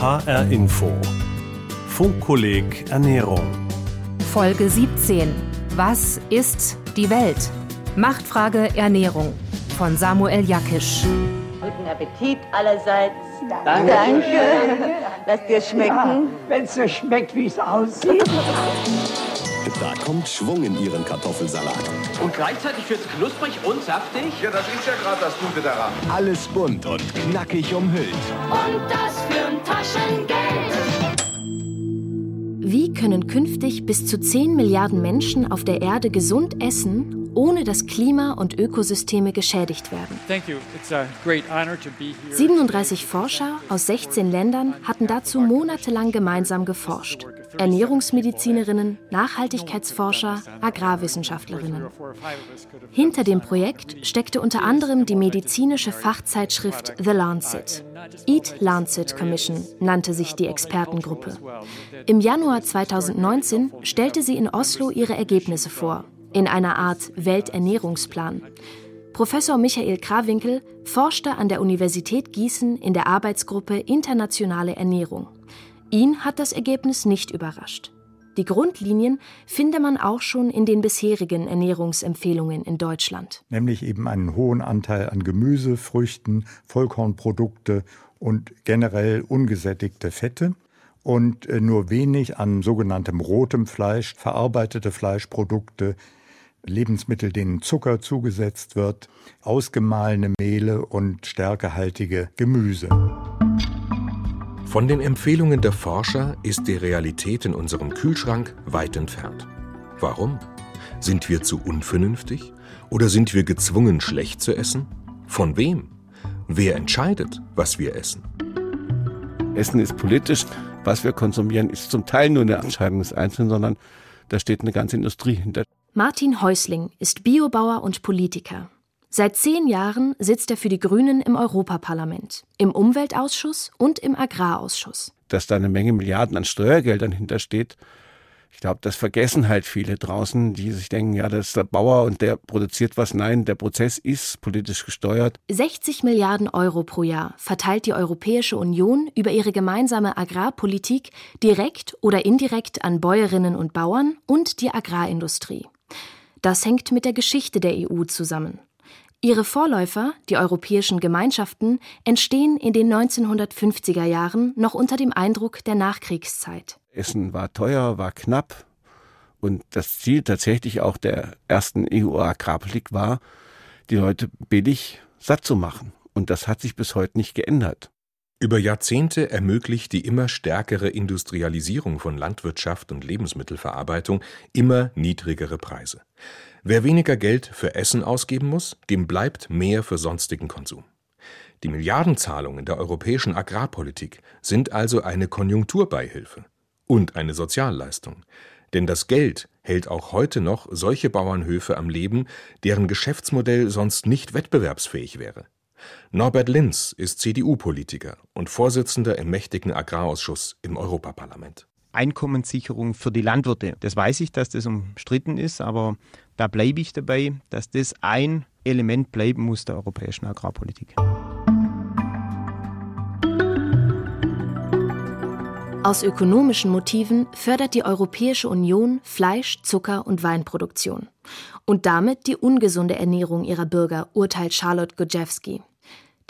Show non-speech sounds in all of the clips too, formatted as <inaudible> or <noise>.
HR Info. Funkkolleg Ernährung. Folge 17. Was ist die Welt? Machtfrage Ernährung von Samuel Jakisch. Guten Appetit allerseits. Danke. Danke. Lass dir schmecken. Wenn es so schmeckt, wie es aussieht. Da kommt Schwung in Ihren Kartoffelsalat. Und gleichzeitig wird's knusprig und saftig. Ja, das ist ja gerade das Gute daran. Alles bunt und knackig umhüllt. Und das für ein Taschengeld. Wie können künftig bis zu 10 Milliarden Menschen auf der Erde gesund essen, ohne dass Klima und Ökosysteme geschädigt werden? 37 Forscher aus 16 Ländern hatten dazu monatelang gemeinsam geforscht. Ernährungsmedizinerinnen, Nachhaltigkeitsforscher, Agrarwissenschaftlerinnen. Hinter dem Projekt steckte unter anderem die medizinische Fachzeitschrift The Lancet. Eat Lancet Commission nannte sich die Expertengruppe. Im Januar 2019 stellte sie in Oslo ihre Ergebnisse vor, in einer Art Welternährungsplan. Professor Michael Krawinkel forschte an der Universität Gießen in der Arbeitsgruppe Internationale Ernährung. Ihn hat das Ergebnis nicht überrascht. Die Grundlinien finde man auch schon in den bisherigen Ernährungsempfehlungen in Deutschland. Nämlich eben einen hohen Anteil an Gemüse, Früchten, Vollkornprodukte und generell ungesättigte Fette und äh, nur wenig an sogenanntem rotem Fleisch, verarbeitete Fleischprodukte, Lebensmittel, denen Zucker zugesetzt wird, ausgemahlene Mehle und stärkehaltige Gemüse. Von den Empfehlungen der Forscher ist die Realität in unserem Kühlschrank weit entfernt. Warum? Sind wir zu unvernünftig? Oder sind wir gezwungen, schlecht zu essen? Von wem? Wer entscheidet, was wir essen? Essen ist politisch. Was wir konsumieren, ist zum Teil nur eine Entscheidung des Einzelnen, sondern da steht eine ganze Industrie hinter. Martin Häusling ist Biobauer und Politiker. Seit zehn Jahren sitzt er für die Grünen im Europaparlament, im Umweltausschuss und im Agrarausschuss. Dass da eine Menge Milliarden an Steuergeldern hintersteht, ich glaube, das vergessen halt viele draußen, die sich denken, ja, das ist der Bauer und der produziert was. Nein, der Prozess ist politisch gesteuert. 60 Milliarden Euro pro Jahr verteilt die Europäische Union über ihre gemeinsame Agrarpolitik direkt oder indirekt an Bäuerinnen und Bauern und die Agrarindustrie. Das hängt mit der Geschichte der EU zusammen. Ihre Vorläufer, die europäischen Gemeinschaften, entstehen in den 1950er Jahren noch unter dem Eindruck der Nachkriegszeit. Essen war teuer, war knapp und das Ziel tatsächlich auch der ersten EU-Agrarpolitik war, die Leute billig satt zu machen. Und das hat sich bis heute nicht geändert. Über Jahrzehnte ermöglicht die immer stärkere Industrialisierung von Landwirtschaft und Lebensmittelverarbeitung immer niedrigere Preise. Wer weniger Geld für Essen ausgeben muss, dem bleibt mehr für sonstigen Konsum. Die Milliardenzahlungen der europäischen Agrarpolitik sind also eine Konjunkturbeihilfe und eine Sozialleistung. Denn das Geld hält auch heute noch solche Bauernhöfe am Leben, deren Geschäftsmodell sonst nicht wettbewerbsfähig wäre. Norbert Linz ist CDU-Politiker und Vorsitzender im mächtigen Agrarausschuss im Europaparlament. Einkommenssicherung für die Landwirte. Das weiß ich, dass das umstritten ist, aber da bleibe ich dabei, dass das ein Element bleiben muss der europäischen Agrarpolitik. Aus ökonomischen Motiven fördert die Europäische Union Fleisch, Zucker und Weinproduktion und damit die ungesunde Ernährung ihrer Bürger, urteilt Charlotte Gojewski.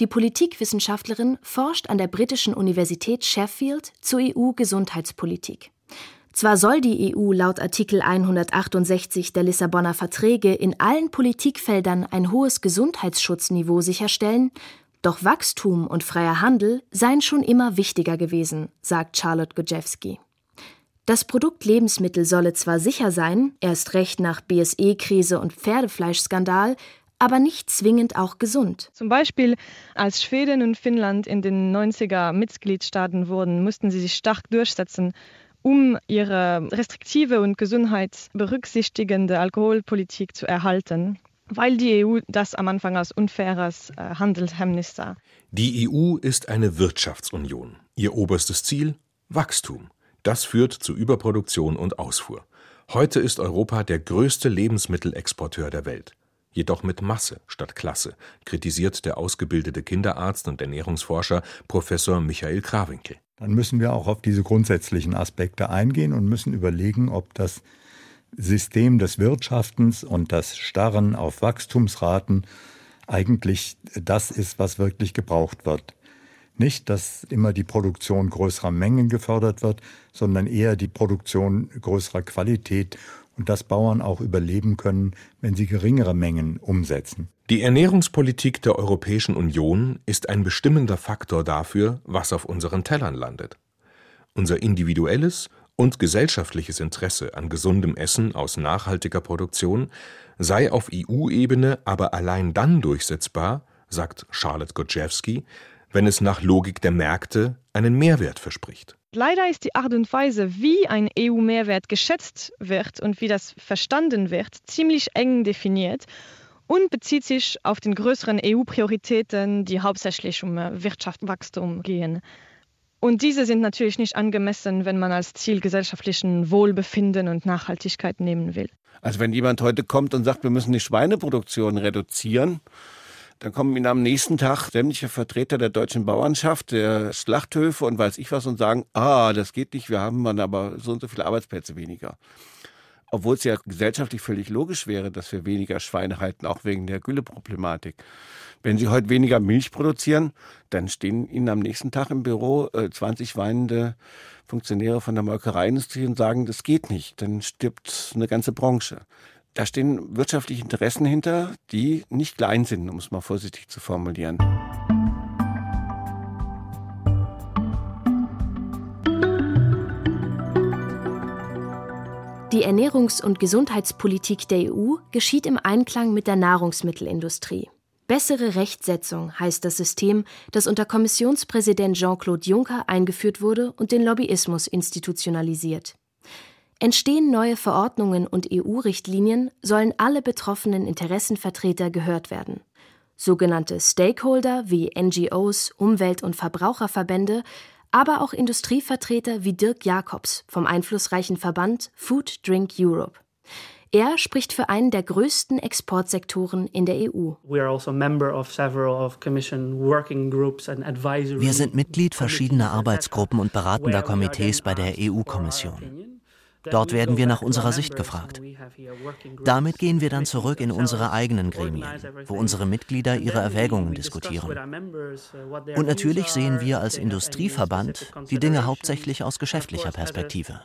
Die Politikwissenschaftlerin forscht an der britischen Universität Sheffield zur EU-Gesundheitspolitik. Zwar soll die EU laut Artikel 168 der Lissabonner Verträge in allen Politikfeldern ein hohes Gesundheitsschutzniveau sicherstellen, doch Wachstum und freier Handel seien schon immer wichtiger gewesen, sagt Charlotte Gojewski. Das Produkt Lebensmittel solle zwar sicher sein, erst recht nach BSE-Krise und Pferdefleischskandal, aber nicht zwingend auch gesund. Zum Beispiel, als Schweden und Finnland in den 90er Mitgliedstaaten wurden, mussten sie sich stark durchsetzen, um ihre restriktive und gesundheitsberücksichtigende Alkoholpolitik zu erhalten weil die EU das am Anfang als unfaires äh, Handelshemmnis sah. Die EU ist eine Wirtschaftsunion. Ihr oberstes Ziel Wachstum. Das führt zu Überproduktion und Ausfuhr. Heute ist Europa der größte Lebensmittelexporteur der Welt. Jedoch mit Masse statt Klasse, kritisiert der ausgebildete Kinderarzt und Ernährungsforscher Professor Michael Krawinkel. dann müssen wir auch auf diese grundsätzlichen Aspekte eingehen und müssen überlegen, ob das System des Wirtschaftens und das Starren auf Wachstumsraten eigentlich das ist, was wirklich gebraucht wird. Nicht, dass immer die Produktion größerer Mengen gefördert wird, sondern eher die Produktion größerer Qualität und dass Bauern auch überleben können, wenn sie geringere Mengen umsetzen. Die Ernährungspolitik der Europäischen Union ist ein bestimmender Faktor dafür, was auf unseren Tellern landet. Unser individuelles und gesellschaftliches Interesse an gesundem Essen aus nachhaltiger Produktion sei auf EU-Ebene aber allein dann durchsetzbar, sagt Charlotte Godjewski, wenn es nach Logik der Märkte einen Mehrwert verspricht. Leider ist die Art und Weise, wie ein EU-Mehrwert geschätzt wird und wie das verstanden wird, ziemlich eng definiert und bezieht sich auf den größeren EU-Prioritäten, die hauptsächlich um Wirtschaftswachstum gehen. Und diese sind natürlich nicht angemessen, wenn man als Ziel gesellschaftlichen Wohlbefinden und Nachhaltigkeit nehmen will. Also wenn jemand heute kommt und sagt, wir müssen die Schweineproduktion reduzieren, dann kommen Ihnen am nächsten Tag sämtliche Vertreter der deutschen Bauernschaft, der Schlachthöfe und weiß ich was und sagen, ah, das geht nicht, wir haben dann aber so und so viele Arbeitsplätze weniger. Obwohl es ja gesellschaftlich völlig logisch wäre, dass wir weniger Schweine halten, auch wegen der Gülleproblematik. Wenn Sie heute weniger Milch produzieren, dann stehen Ihnen am nächsten Tag im Büro äh, 20 weinende Funktionäre von der Molkereiindustrie und sagen, das geht nicht. Dann stirbt eine ganze Branche. Da stehen wirtschaftliche Interessen hinter, die nicht klein sind, um es mal vorsichtig zu formulieren. Die Ernährungs- und Gesundheitspolitik der EU geschieht im Einklang mit der Nahrungsmittelindustrie. Bessere Rechtsetzung heißt das System, das unter Kommissionspräsident Jean-Claude Juncker eingeführt wurde und den Lobbyismus institutionalisiert. Entstehen neue Verordnungen und EU-Richtlinien, sollen alle betroffenen Interessenvertreter gehört werden. Sogenannte Stakeholder wie NGOs, Umwelt- und Verbraucherverbände, aber auch Industrievertreter wie Dirk Jacobs vom einflussreichen Verband Food Drink Europe. Er spricht für einen der größten Exportsektoren in der EU. Also Wir sind Mitglied verschiedener Arbeitsgruppen und beratender Komitees bei der EU-Kommission. Dort werden wir nach unserer Sicht gefragt. Damit gehen wir dann zurück in unsere eigenen Gremien, wo unsere Mitglieder ihre Erwägungen diskutieren. Und natürlich sehen wir als Industrieverband die Dinge hauptsächlich aus geschäftlicher Perspektive.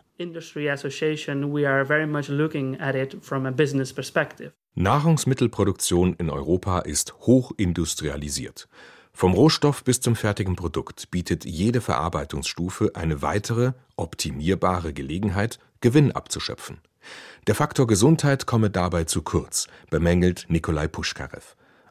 Nahrungsmittelproduktion in Europa ist hochindustrialisiert. Vom Rohstoff bis zum fertigen Produkt bietet jede Verarbeitungsstufe eine weitere, optimierbare Gelegenheit, Gewinn abzuschöpfen. Der Faktor Gesundheit komme dabei zu kurz, bemängelt Nikolai Puschkarew.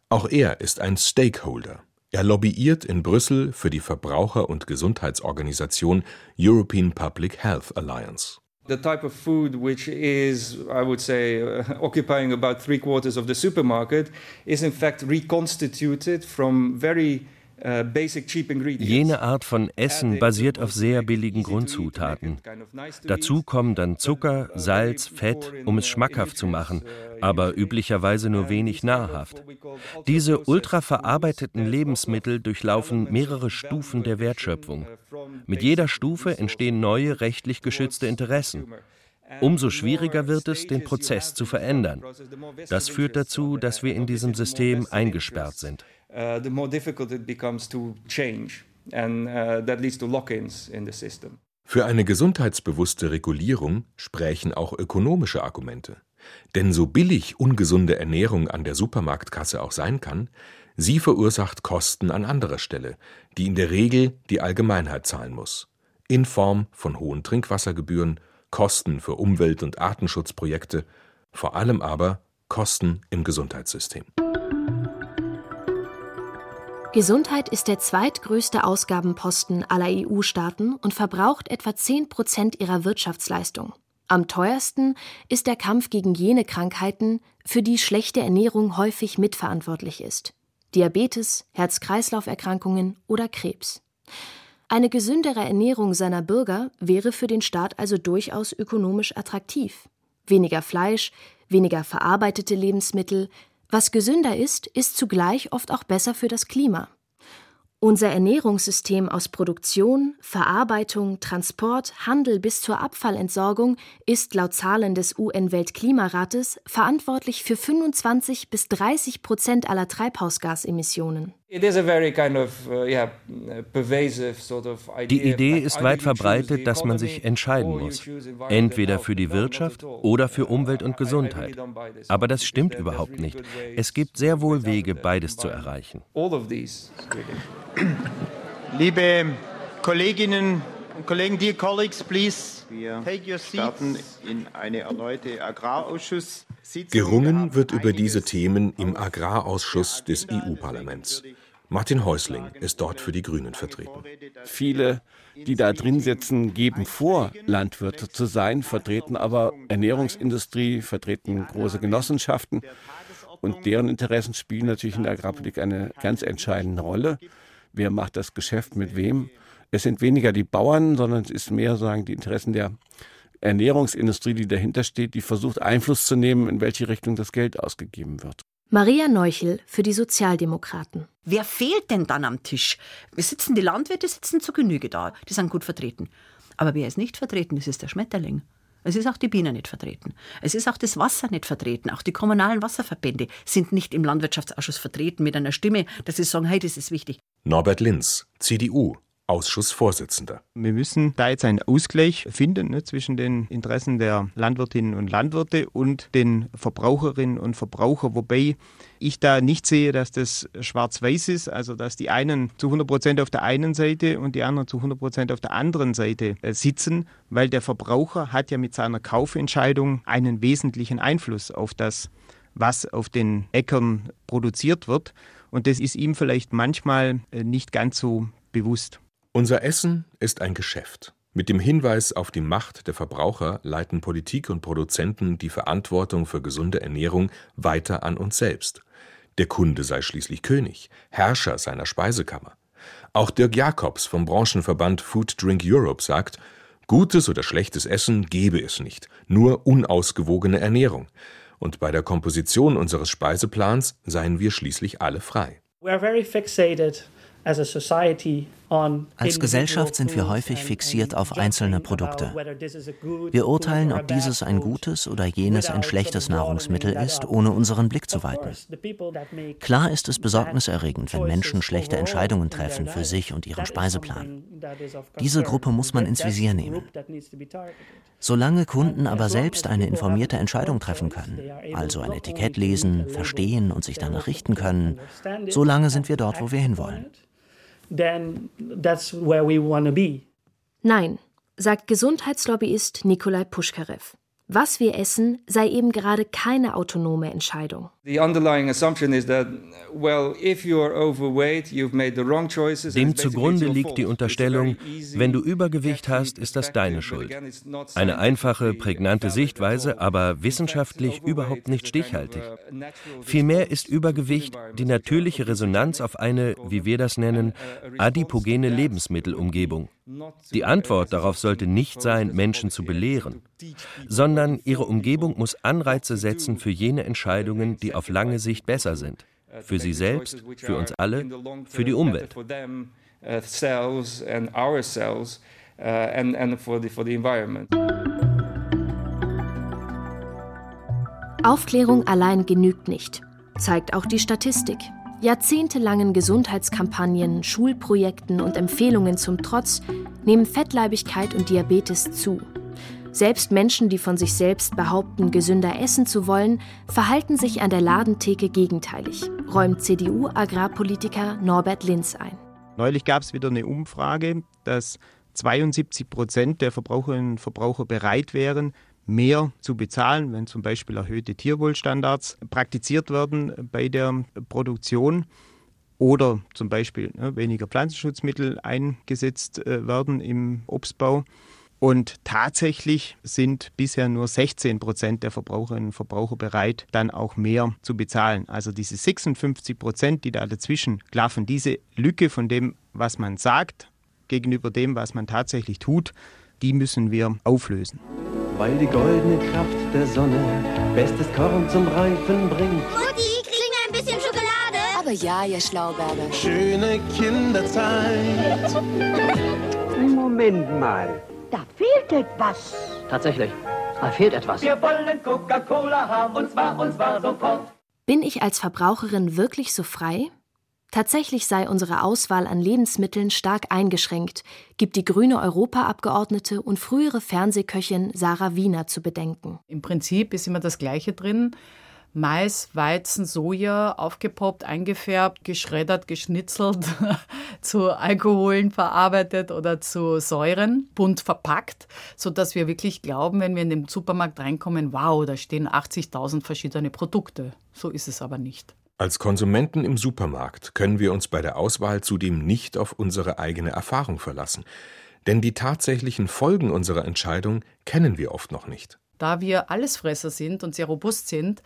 Auch er ist ein Stakeholder. Er lobbyiert in Brüssel für die Verbraucher- und Gesundheitsorganisation European Public Health Alliance. The type of food which is, I would say, uh, occupying about three quarters of the supermarket is in fact reconstituted from very Jene Art von Essen basiert auf sehr billigen Grundzutaten. Dazu kommen dann Zucker, Salz, Fett, um es schmackhaft zu machen, aber üblicherweise nur wenig nahrhaft. Diese ultraverarbeiteten Lebensmittel durchlaufen mehrere Stufen der Wertschöpfung. Mit jeder Stufe entstehen neue rechtlich geschützte Interessen. Umso schwieriger wird es, den Prozess zu verändern. Das führt dazu, dass wir in diesem System eingesperrt sind. Uh, the more difficult it becomes to change. And uh, that leads to lock-ins in the system. Für eine gesundheitsbewusste Regulierung sprechen auch ökonomische Argumente. Denn so billig ungesunde Ernährung an der Supermarktkasse auch sein kann, sie verursacht Kosten an anderer Stelle, die in der Regel die Allgemeinheit zahlen muss. In Form von hohen Trinkwassergebühren, Kosten für Umwelt- und Artenschutzprojekte, vor allem aber Kosten im Gesundheitssystem. Gesundheit ist der zweitgrößte Ausgabenposten aller EU-Staaten und verbraucht etwa 10 Prozent ihrer Wirtschaftsleistung. Am teuersten ist der Kampf gegen jene Krankheiten, für die schlechte Ernährung häufig mitverantwortlich ist. Diabetes, Herz-Kreislauf-Erkrankungen oder Krebs. Eine gesündere Ernährung seiner Bürger wäre für den Staat also durchaus ökonomisch attraktiv. Weniger Fleisch, weniger verarbeitete Lebensmittel, was gesünder ist, ist zugleich oft auch besser für das Klima. Unser Ernährungssystem aus Produktion, Verarbeitung, Transport, Handel bis zur Abfallentsorgung ist laut Zahlen des UN-Weltklimarates verantwortlich für 25 bis 30 Prozent aller Treibhausgasemissionen. Uh, Die Idee ist weit verbreitet, dass man sich entscheiden muss, entweder für die Wirtschaft oder für Umwelt und Gesundheit. Aber das stimmt überhaupt nicht. Es gibt sehr wohl Wege, beides zu erreichen. <clears throat> Liebe Kolleginnen und Kollegen, dear colleagues, please take your seats. in eine erneute Agrarausschuss. Gerungen wird über diese Themen im Agrarausschuss des EU-Parlaments. Martin Häusling ist dort für die Grünen vertreten. Viele, die da drin sitzen, geben vor, Landwirte zu sein, vertreten aber Ernährungsindustrie, vertreten große Genossenschaften. Und deren Interessen spielen natürlich in der Agrarpolitik eine ganz entscheidende Rolle. Wer macht das Geschäft mit wem? Es sind weniger die Bauern, sondern es ist mehr sagen die Interessen der Ernährungsindustrie, die dahinter steht, die versucht Einfluss zu nehmen, in welche Richtung das Geld ausgegeben wird. Maria Neuchel für die Sozialdemokraten. Wer fehlt denn dann am Tisch? Wir sitzen, die Landwirte sitzen zur Genüge da, die sind gut vertreten. Aber wer ist nicht vertreten, das ist der Schmetterling. Es ist auch die Biene nicht vertreten. Es ist auch das Wasser nicht vertreten. Auch die kommunalen Wasserverbände sind nicht im Landwirtschaftsausschuss vertreten mit einer Stimme, dass sie sagen, hey, das ist wichtig. Norbert Linz, CDU, Ausschussvorsitzender. Wir müssen da jetzt einen Ausgleich finden ne, zwischen den Interessen der Landwirtinnen und Landwirte und den Verbraucherinnen und Verbrauchern, wobei ich da nicht sehe, dass das schwarz-weiß ist, also dass die einen zu 100 Prozent auf der einen Seite und die anderen zu 100 Prozent auf der anderen Seite äh, sitzen, weil der Verbraucher hat ja mit seiner Kaufentscheidung einen wesentlichen Einfluss auf das, was auf den Äckern produziert wird. Und das ist ihm vielleicht manchmal äh, nicht ganz so bewusst. Unser Essen ist ein Geschäft. Mit dem Hinweis auf die Macht der Verbraucher leiten Politik und Produzenten die Verantwortung für gesunde Ernährung weiter an uns selbst. Der Kunde sei schließlich König, Herrscher seiner Speisekammer. Auch Dirk Jacobs vom Branchenverband Food Drink Europe sagt, gutes oder schlechtes Essen gebe es nicht, nur unausgewogene Ernährung. Und bei der Komposition unseres Speiseplans seien wir schließlich alle frei. We are very fixated as a society als Gesellschaft sind wir häufig fixiert auf einzelne Produkte. Wir urteilen, ob dieses ein gutes oder jenes ein schlechtes Nahrungsmittel ist, ohne unseren Blick zu weiten. Klar ist es besorgniserregend, wenn Menschen schlechte Entscheidungen treffen für sich und ihren Speiseplan. Diese Gruppe muss man ins Visier nehmen. Solange Kunden aber selbst eine informierte Entscheidung treffen können, also ein Etikett lesen, verstehen und sich danach richten können, solange sind wir dort, wo wir hinwollen then that's where we want to be. Nein, sagt Gesundheitslobbyist Nikolai Puschkarev. Was wir essen, sei eben gerade keine autonome Entscheidung. Dem zugrunde liegt die Unterstellung, wenn du Übergewicht hast, ist das deine Schuld. Eine einfache, prägnante Sichtweise, aber wissenschaftlich überhaupt nicht stichhaltig. Vielmehr ist Übergewicht die natürliche Resonanz auf eine, wie wir das nennen, adipogene Lebensmittelumgebung. Die Antwort darauf sollte nicht sein, Menschen zu belehren, sondern ihre Umgebung muss Anreize setzen für jene Entscheidungen, die auf lange Sicht besser sind. Für sie selbst, für uns alle, für die Umwelt. Aufklärung allein genügt nicht, zeigt auch die Statistik. Jahrzehntelangen Gesundheitskampagnen, Schulprojekten und Empfehlungen zum Trotz nehmen Fettleibigkeit und Diabetes zu. Selbst Menschen, die von sich selbst behaupten, gesünder essen zu wollen, verhalten sich an der Ladentheke gegenteilig, räumt CDU-Agrarpolitiker Norbert Linz ein. Neulich gab es wieder eine Umfrage, dass 72 Prozent der Verbraucherinnen und Verbraucher bereit wären, mehr zu bezahlen, wenn zum Beispiel erhöhte Tierwohlstandards praktiziert werden bei der Produktion oder zum Beispiel ne, weniger Pflanzenschutzmittel eingesetzt äh, werden im Obstbau. Und tatsächlich sind bisher nur 16 Prozent der Verbraucherinnen und Verbraucher bereit, dann auch mehr zu bezahlen. Also diese 56 Prozent, die da dazwischen klaffen, diese Lücke von dem, was man sagt, gegenüber dem, was man tatsächlich tut, die müssen wir auflösen weil die goldene Kraft der Sonne bestes Korn zum Reifen bringt. Mutti, kriegen wir ein bisschen Schokolade? Aber ja, ihr Schlauberger. Schöne Kinderzeit. Moment mal. Etwas. Tatsächlich. Da fehlt etwas. Wir wollen Coca-Cola haben und zwar, und zwar sofort. Bin ich als Verbraucherin wirklich so frei? Tatsächlich sei unsere Auswahl an Lebensmitteln stark eingeschränkt, gibt die grüne Europaabgeordnete und frühere Fernsehköchin Sarah Wiener zu bedenken. Im Prinzip ist immer das Gleiche drin. Mais, Weizen, Soja, aufgepoppt, eingefärbt, geschreddert, geschnitzelt, <laughs> zu Alkoholen verarbeitet oder zu Säuren, bunt verpackt, sodass wir wirklich glauben, wenn wir in den Supermarkt reinkommen, wow, da stehen 80.000 verschiedene Produkte. So ist es aber nicht. Als Konsumenten im Supermarkt können wir uns bei der Auswahl zudem nicht auf unsere eigene Erfahrung verlassen. Denn die tatsächlichen Folgen unserer Entscheidung kennen wir oft noch nicht. Da wir Allesfresser sind und sehr robust sind,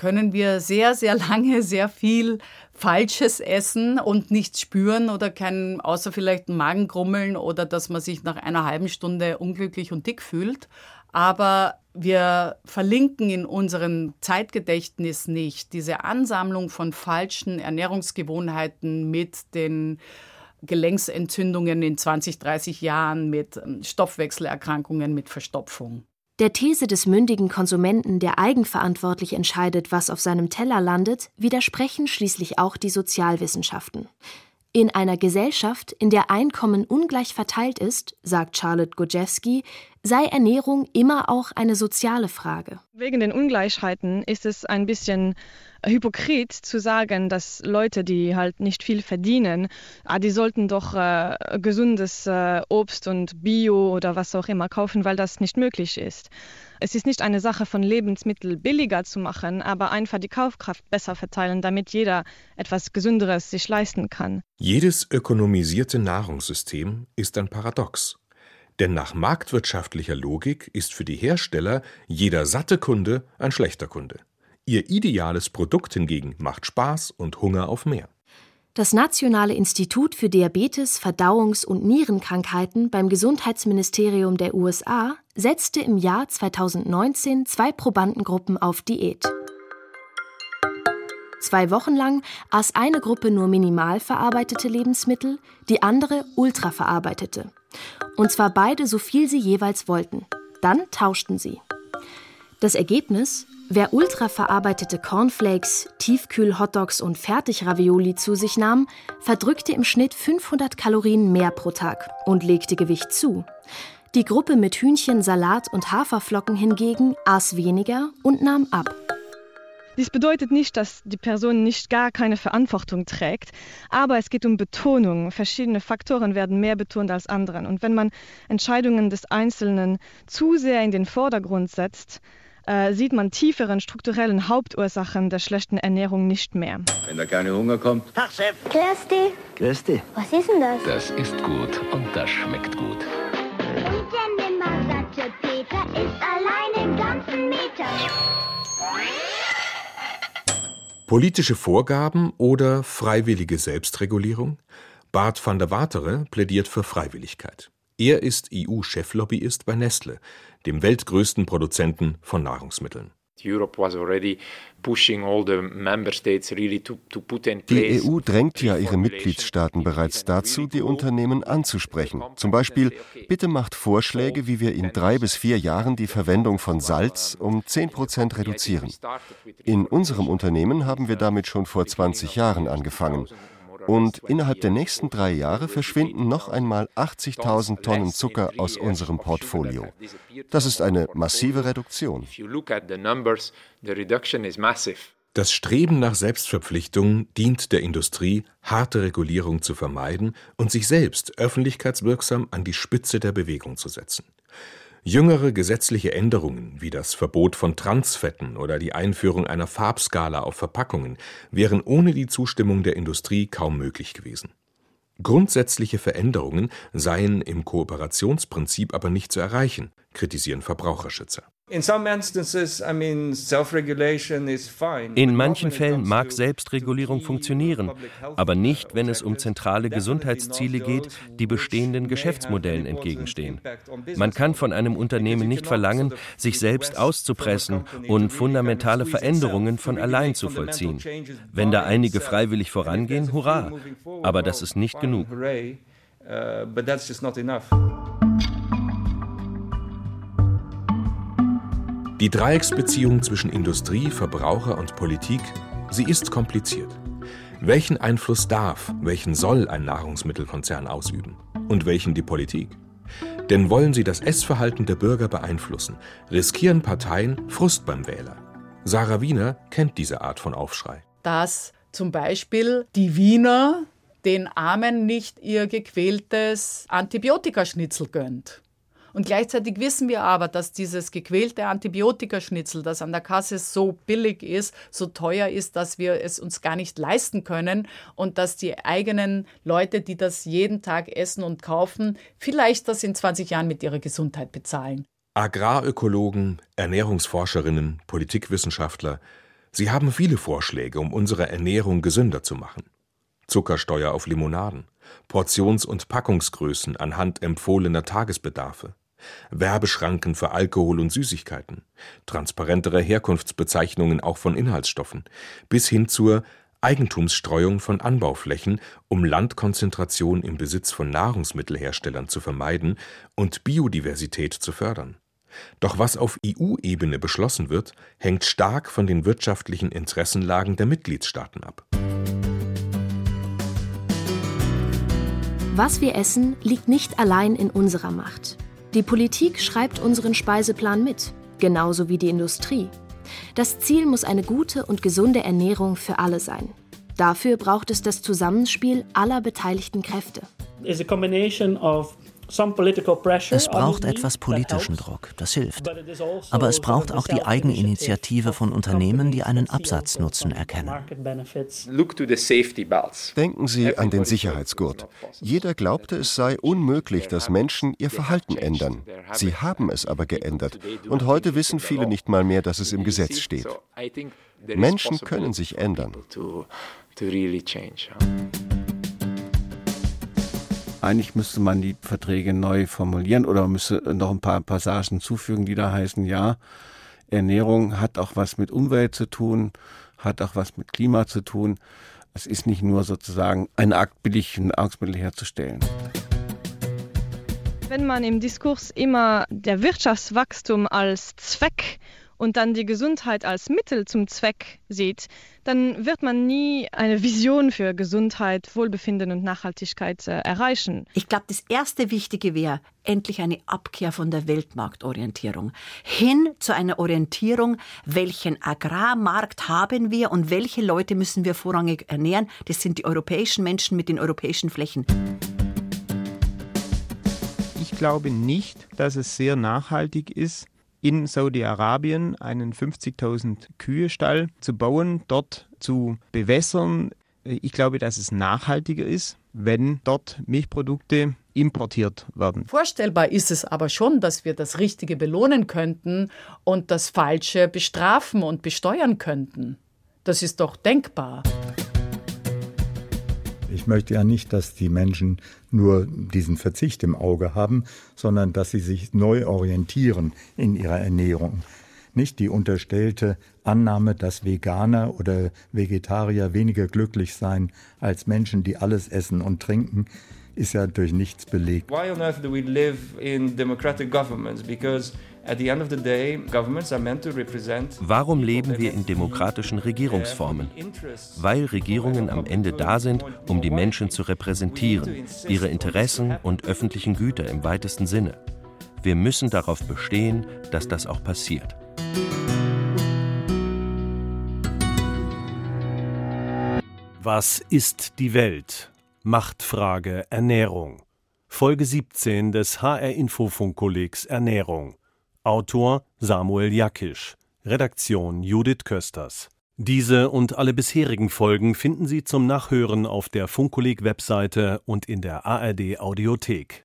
können wir sehr, sehr lange sehr viel Falsches essen und nichts spüren oder kein, außer vielleicht ein Magengrummeln oder dass man sich nach einer halben Stunde unglücklich und dick fühlt. Aber wir verlinken in unserem Zeitgedächtnis nicht diese Ansammlung von falschen Ernährungsgewohnheiten mit den Gelenksentzündungen in 20, 30 Jahren, mit Stoffwechselerkrankungen, mit Verstopfung. Der These des mündigen Konsumenten, der eigenverantwortlich entscheidet, was auf seinem Teller landet, widersprechen schließlich auch die Sozialwissenschaften. In einer Gesellschaft, in der Einkommen ungleich verteilt ist, sagt Charlotte Gojewski, sei Ernährung immer auch eine soziale Frage. Wegen den Ungleichheiten ist es ein bisschen hypokrit zu sagen, dass Leute, die halt nicht viel verdienen, ah, die sollten doch äh, gesundes äh, Obst und Bio oder was auch immer kaufen, weil das nicht möglich ist. Es ist nicht eine Sache von Lebensmittel billiger zu machen, aber einfach die Kaufkraft besser verteilen, damit jeder etwas Gesünderes sich leisten kann. Jedes ökonomisierte Nahrungssystem ist ein Paradox. Denn nach marktwirtschaftlicher Logik ist für die Hersteller jeder satte Kunde ein schlechter Kunde. Ihr ideales Produkt hingegen macht Spaß und Hunger auf mehr. Das Nationale Institut für Diabetes, Verdauungs- und Nierenkrankheiten beim Gesundheitsministerium der USA setzte im Jahr 2019 zwei Probandengruppen auf Diät. Zwei Wochen lang aß eine Gruppe nur minimal verarbeitete Lebensmittel, die andere ultraverarbeitete. Und zwar beide so viel sie jeweils wollten. Dann tauschten sie. Das Ergebnis? Wer ultraverarbeitete Cornflakes, Tiefkühl-Hotdogs und Fertigravioli zu sich nahm, verdrückte im Schnitt 500 Kalorien mehr pro Tag und legte Gewicht zu. Die Gruppe mit Hühnchen, Salat und Haferflocken hingegen aß weniger und nahm ab. Dies bedeutet nicht, dass die Person nicht gar keine Verantwortung trägt, aber es geht um Betonung. Verschiedene Faktoren werden mehr betont als anderen. Und wenn man Entscheidungen des Einzelnen zu sehr in den Vordergrund setzt, äh, sieht man tieferen strukturellen Hauptursachen der schlechten Ernährung nicht mehr. Wenn da keine Hunger kommt. Tag, Chef. Grüß dich. Grüß dich. Was ist denn das? Das ist gut und das schmeckt gut. Und der nimmersatte Peter ist allein im ganzen Meter. Politische Vorgaben oder freiwillige Selbstregulierung? Bart van der Watere plädiert für Freiwilligkeit. Er ist EU-Cheflobbyist bei Nestle, dem weltgrößten Produzenten von Nahrungsmitteln. Die EU drängt ja ihre Mitgliedstaaten bereits dazu, die Unternehmen anzusprechen. Zum Beispiel, bitte macht Vorschläge, wie wir in drei bis vier Jahren die Verwendung von Salz um 10 Prozent reduzieren. In unserem Unternehmen haben wir damit schon vor 20 Jahren angefangen. Und innerhalb der nächsten drei Jahre verschwinden noch einmal 80.000 Tonnen Zucker aus unserem Portfolio. Das ist eine massive Reduktion. Das Streben nach Selbstverpflichtung dient der Industrie, harte Regulierung zu vermeiden und sich selbst öffentlichkeitswirksam an die Spitze der Bewegung zu setzen. Jüngere gesetzliche Änderungen wie das Verbot von Transfetten oder die Einführung einer Farbskala auf Verpackungen wären ohne die Zustimmung der Industrie kaum möglich gewesen. Grundsätzliche Veränderungen seien im Kooperationsprinzip aber nicht zu erreichen, kritisieren Verbraucherschützer. In manchen Fällen mag Selbstregulierung funktionieren, aber nicht, wenn es um zentrale Gesundheitsziele geht, die bestehenden Geschäftsmodellen entgegenstehen. Man kann von einem Unternehmen nicht verlangen, sich selbst auszupressen und fundamentale Veränderungen von allein zu vollziehen. Wenn da einige freiwillig vorangehen, hurra, aber das ist nicht genug. Die Dreiecksbeziehung zwischen Industrie, Verbraucher und Politik, sie ist kompliziert. Welchen Einfluss darf, welchen soll ein Nahrungsmittelkonzern ausüben? Und welchen die Politik? Denn wollen sie das Essverhalten der Bürger beeinflussen, riskieren Parteien Frust beim Wähler. Sarah Wiener kennt diese Art von Aufschrei. Dass zum Beispiel die Wiener den Armen nicht ihr gequältes Antibiotikaschnitzel gönnt. Und gleichzeitig wissen wir aber, dass dieses gequälte Antibiotikaschnitzel, das an der Kasse so billig ist, so teuer ist, dass wir es uns gar nicht leisten können und dass die eigenen Leute, die das jeden Tag essen und kaufen, vielleicht das in 20 Jahren mit ihrer Gesundheit bezahlen. Agrarökologen, Ernährungsforscherinnen, Politikwissenschaftler, sie haben viele Vorschläge, um unsere Ernährung gesünder zu machen. Zuckersteuer auf Limonaden, Portions- und Packungsgrößen anhand empfohlener Tagesbedarfe, Werbeschranken für Alkohol und Süßigkeiten, transparentere Herkunftsbezeichnungen auch von Inhaltsstoffen, bis hin zur Eigentumsstreuung von Anbauflächen, um Landkonzentration im Besitz von Nahrungsmittelherstellern zu vermeiden und Biodiversität zu fördern. Doch was auf EU-Ebene beschlossen wird, hängt stark von den wirtschaftlichen Interessenlagen der Mitgliedstaaten ab. Was wir essen, liegt nicht allein in unserer Macht. Die Politik schreibt unseren Speiseplan mit, genauso wie die Industrie. Das Ziel muss eine gute und gesunde Ernährung für alle sein. Dafür braucht es das Zusammenspiel aller beteiligten Kräfte. It's a combination of es braucht etwas politischen Druck, das hilft. Also Aber es braucht auch die Eigeninitiative von Unternehmen, die einen Absatznutzen erkennen. Denken Sie an den Sicherheitsgurt. Jeder glaubte, es sei unmöglich, dass Menschen ihr Verhalten ändern. Sie haben es aber geändert. Und heute wissen viele nicht mal mehr, dass es im Gesetz steht. Menschen können sich ändern. Eigentlich müsste man die Verträge neu formulieren oder müsste noch ein paar Passagen zufügen, die da heißen, ja, Ernährung hat auch was mit Umwelt zu tun, hat auch was mit Klima zu tun. Es ist nicht nur sozusagen ein Akt, billig Nahrungsmittel herzustellen. Wenn man im Diskurs immer der Wirtschaftswachstum als Zweck und dann die Gesundheit als Mittel zum Zweck sieht, dann wird man nie eine Vision für Gesundheit, Wohlbefinden und Nachhaltigkeit äh, erreichen. Ich glaube, das erste Wichtige wäre endlich eine Abkehr von der Weltmarktorientierung hin zu einer Orientierung, welchen Agrarmarkt haben wir und welche Leute müssen wir vorrangig ernähren. Das sind die europäischen Menschen mit den europäischen Flächen. Ich glaube nicht, dass es sehr nachhaltig ist, in Saudi-Arabien einen 50.000 Kühe-Stall zu bauen, dort zu bewässern. Ich glaube, dass es nachhaltiger ist, wenn dort Milchprodukte importiert werden. Vorstellbar ist es aber schon, dass wir das Richtige belohnen könnten und das Falsche bestrafen und besteuern könnten. Das ist doch denkbar. Ich möchte ja nicht, dass die Menschen nur diesen Verzicht im Auge haben, sondern dass sie sich neu orientieren in ihrer Ernährung. Nicht die unterstellte Annahme, dass Veganer oder Vegetarier weniger glücklich seien als Menschen, die alles essen und trinken, ist ja durch nichts belegt. Why on earth do we live in democratic governments? Because Warum leben wir in demokratischen Regierungsformen? Weil Regierungen am Ende da sind, um die Menschen zu repräsentieren, ihre Interessen und öffentlichen Güter im weitesten Sinne. Wir müssen darauf bestehen, dass das auch passiert. Was ist die Welt? Machtfrage Ernährung. Folge 17 des HR Infofunkkollegs Ernährung. Autor Samuel Jakisch. Redaktion Judith Kösters. Diese und alle bisherigen Folgen finden Sie zum Nachhören auf der Funkkolleg Webseite und in der ARD Audiothek.